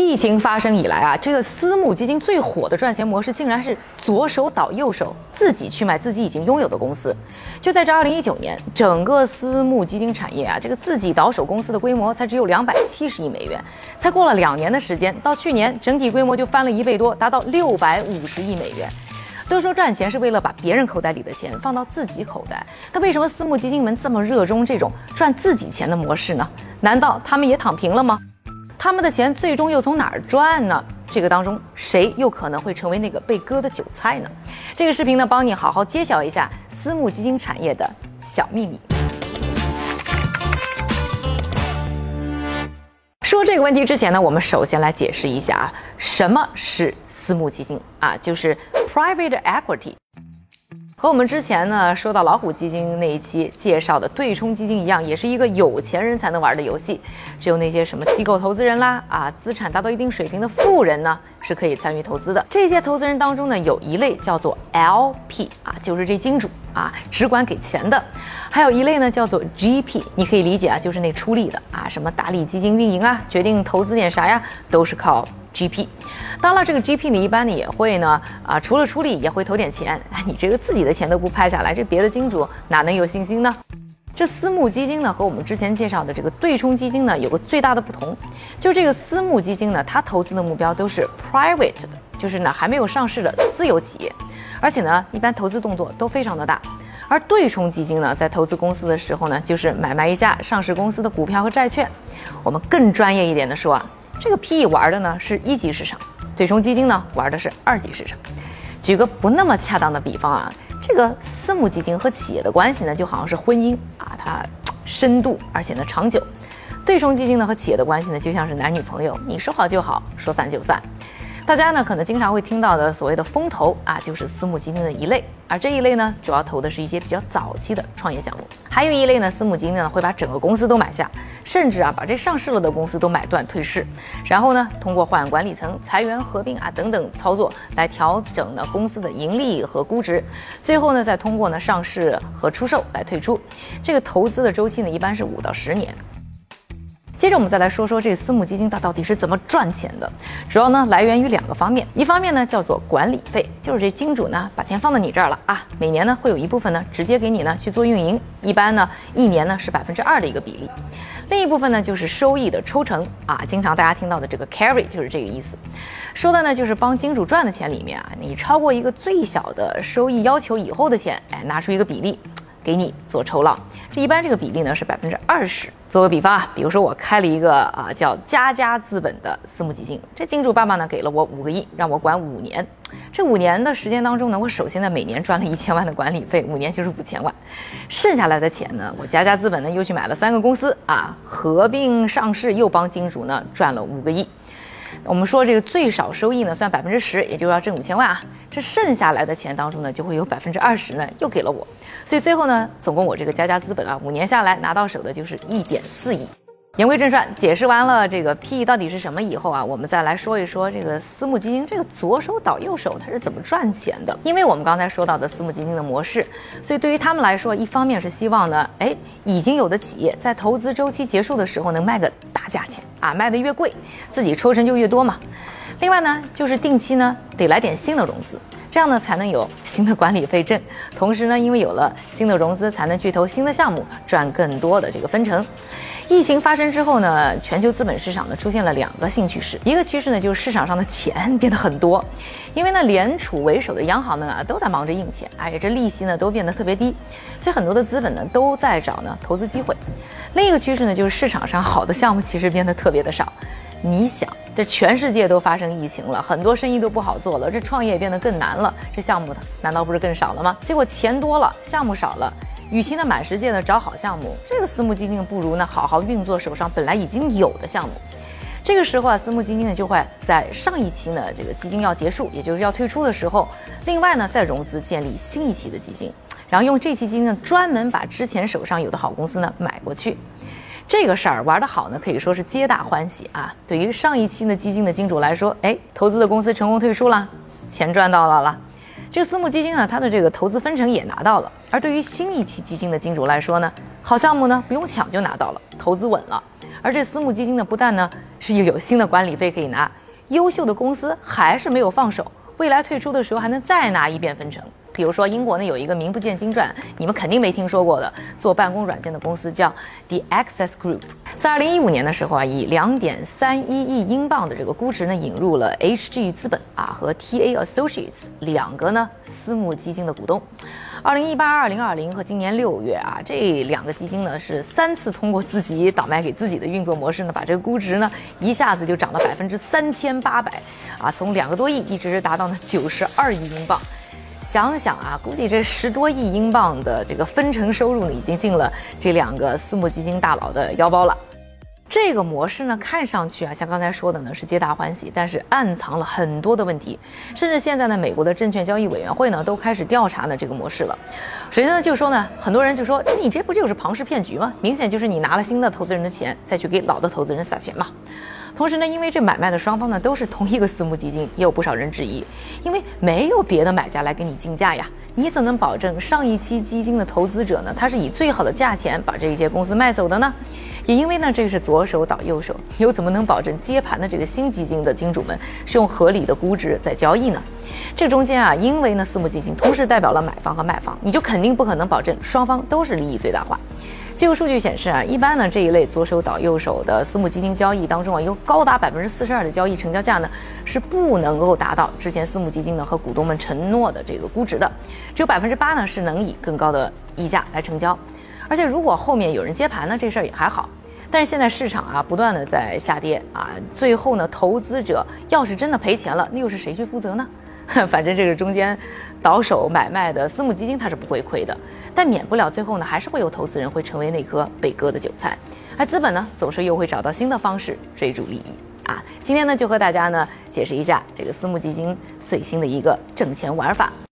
疫情发生以来啊，这个私募基金最火的赚钱模式，竟然是左手倒右手，自己去买自己已经拥有的公司。就在这二零一九年，整个私募基金产业啊，这个自己倒手公司的规模才只有两百七十亿美元，才过了两年的时间，到去年整体规模就翻了一倍多，达到六百五十亿美元。都说赚钱是为了把别人口袋里的钱放到自己口袋，那为什么私募基金们这么热衷这种赚自己钱的模式呢？难道他们也躺平了吗？他们的钱最终又从哪儿赚呢？这个当中谁又可能会成为那个被割的韭菜呢？这个视频呢，帮你好好揭晓一下私募基金产业的小秘密。说这个问题之前呢，我们首先来解释一下啊，什么是私募基金啊？就是 private equity。和我们之前呢说到老虎基金那一期介绍的对冲基金一样，也是一个有钱人才能玩的游戏。只有那些什么机构投资人啦，啊，资产达到一定水平的富人呢，是可以参与投资的。这些投资人当中呢，有一类叫做 LP 啊，就是这金主啊，只管给钱的；还有一类呢叫做 GP，你可以理解啊，就是那出力的啊，什么打理基金运营啊，决定投资点啥呀，都是靠。GP，当了，这个 GP 呢，一般呢也会呢，啊，除了出力，也会投点钱。你这个自己的钱都不拍下来，这别的金主哪能有信心呢？这私募基金呢，和我们之前介绍的这个对冲基金呢，有个最大的不同，就是这个私募基金呢，它投资的目标都是 private 的，就是呢还没有上市的私有企业，而且呢，一般投资动作都非常的大。而对冲基金呢，在投资公司的时候呢，就是买卖一下上市公司的股票和债券。我们更专业一点的说啊。这个 PE 玩的呢是一级市场，对冲基金呢玩的是二级市场。举个不那么恰当的比方啊，这个私募基金和企业的关系呢就好像是婚姻啊，它深度而且呢长久；对冲基金呢和企业的关系呢就像是男女朋友，你说好就好，说散就散。大家呢可能经常会听到的所谓的风投啊，就是私募基金的一类，而这一类呢主要投的是一些比较早期的创业项目。还有一类呢，私募基金呢会把整个公司都买下，甚至啊把这上市了的公司都买断退市，然后呢通过换管理层、裁员、合并啊等等操作来调整呢公司的盈利和估值，最后呢再通过呢上市和出售来退出。这个投资的周期呢一般是五到十年。接着我们再来说说这个私募基金它到底是怎么赚钱的，主要呢来源于两个方面，一方面呢叫做管理费，就是这金主呢把钱放到你这儿了啊，每年呢会有一部分呢直接给你呢去做运营，一般呢一年呢是百分之二的一个比例，另一部分呢就是收益的抽成啊，经常大家听到的这个 carry 就是这个意思，说的呢就是帮金主赚的钱里面啊，你超过一个最小的收益要求以后的钱，哎拿出一个比例给你做酬劳。一般这个比例呢是百分之二十。做个比方啊，比如说我开了一个啊叫佳佳资本的私募基金，这金主爸爸呢给了我五个亿，让我管五年。这五年的时间当中呢，我首先呢每年赚了一千万的管理费，五年就是五千万。剩下来的钱呢，我佳佳资本呢又去买了三个公司啊，合并上市，又帮金主呢赚了五个亿。我们说这个最少收益呢算百分之十，也就要挣五千万啊。这剩下来的钱当中呢，就会有百分之二十呢又给了我，所以最后呢，总共我这个加加资本啊，五年下来拿到手的就是一点四亿。言归正传，解释完了这个 PE 到底是什么以后啊，我们再来说一说这个私募基金这个左手倒右手它是怎么赚钱的。因为我们刚才说到的私募基金的模式，所以对于他们来说，一方面是希望呢，哎，已经有的企业在投资周期结束的时候能卖个大价钱啊，卖的越贵，自己抽成就越多嘛。另外呢，就是定期呢得来点新的融资，这样呢才能有 新的管理费挣。同时呢，因为有了新的融资，才能去投新的项目，赚更多的这个分成。疫情发生之后呢，全球资本市场呢出现了两个新趋势。一个趋势呢就是市场上的钱变得很多，因为呢联储为首的央行们啊都在忙着印钱，哎这利息呢都变得特别低，所以很多的资本呢都在找呢投资机会。另一个趋势呢就是市场上好的项目其实变得特别的少。你想，这全世界都发生疫情了，很多生意都不好做了，这创业变得更难了，这项目难道不是更少了吗？结果钱多了，项目少了。与其呢满世界的找好项目，这个私募基金不如呢好好运作手上本来已经有的项目。这个时候啊，私募基金呢就会在上一期呢这个基金要结束，也就是要退出的时候，另外呢再融资建立新一期的基金，然后用这期基金呢专门把之前手上有的好公司呢买过去。这个事儿玩得好呢，可以说是皆大欢喜啊。对于上一期的基金的金主来说，哎，投资的公司成功退出了，钱赚到了了。这个私募基金呢，它的这个投资分成也拿到了。而对于新一期基金的金主来说呢，好项目呢不用抢就拿到了，投资稳了。而这私募基金呢，不但呢是又有新的管理费可以拿，优秀的公司还是没有放手，未来退出的时候还能再拿一遍分成。比如说，英国呢有一个名不见经传，你们肯定没听说过的做办公软件的公司叫 The Access Group，在二零一五年的时候啊，以两点三一亿英镑的这个估值呢，引入了 HG 资本啊和 TA Associates 两个呢私募基金的股东。二零一八、二零二零和今年六月啊，这两个基金呢是三次通过自己倒卖给自己的运作模式呢，把这个估值呢一下子就涨了百分之三千八百啊，从两个多亿一直是达到了九十二亿英镑。想想啊，估计这十多亿英镑的这个分成收入呢，已经进了这两个私募基金大佬的腰包了。这个模式呢，看上去啊，像刚才说的呢，是皆大欢喜，但是暗藏了很多的问题。甚至现在呢，美国的证券交易委员会呢，都开始调查呢这个模式了。首先呢，就说呢，很多人就说，你这不就是庞氏骗局吗？明显就是你拿了新的投资人的钱，再去给老的投资人撒钱嘛。同时呢，因为这买卖的双方呢都是同一个私募基金，也有不少人质疑，因为没有别的买家来给你竞价呀，你怎能保证上一期基金的投资者呢，他是以最好的价钱把这一些公司卖走的呢？也因为呢，这是左手倒右手，又怎么能保证接盘的这个新基金的金主们是用合理的估值在交易呢？这中间啊，因为呢，私募基金同时代表了买方和卖方，你就肯定不可能保证双方都是利益最大化。技术数据显示啊，一般呢这一类左手倒右手的私募基金交易当中啊，有高达百分之四十二的交易成交价呢是不能够达到之前私募基金呢和股东们承诺的这个估值的，只有百分之八呢是能以更高的溢价来成交。而且如果后面有人接盘呢，这事儿也还好。但是现在市场啊不断的在下跌啊，最后呢投资者要是真的赔钱了，那又是谁去负责呢？反正这个中间倒手买卖的私募基金它是不会亏的，但免不了最后呢还是会有投资人会成为那颗被割的韭菜，而资本呢总是又会找到新的方式追逐利益啊。今天呢就和大家呢解释一下这个私募基金最新的一个挣钱玩法。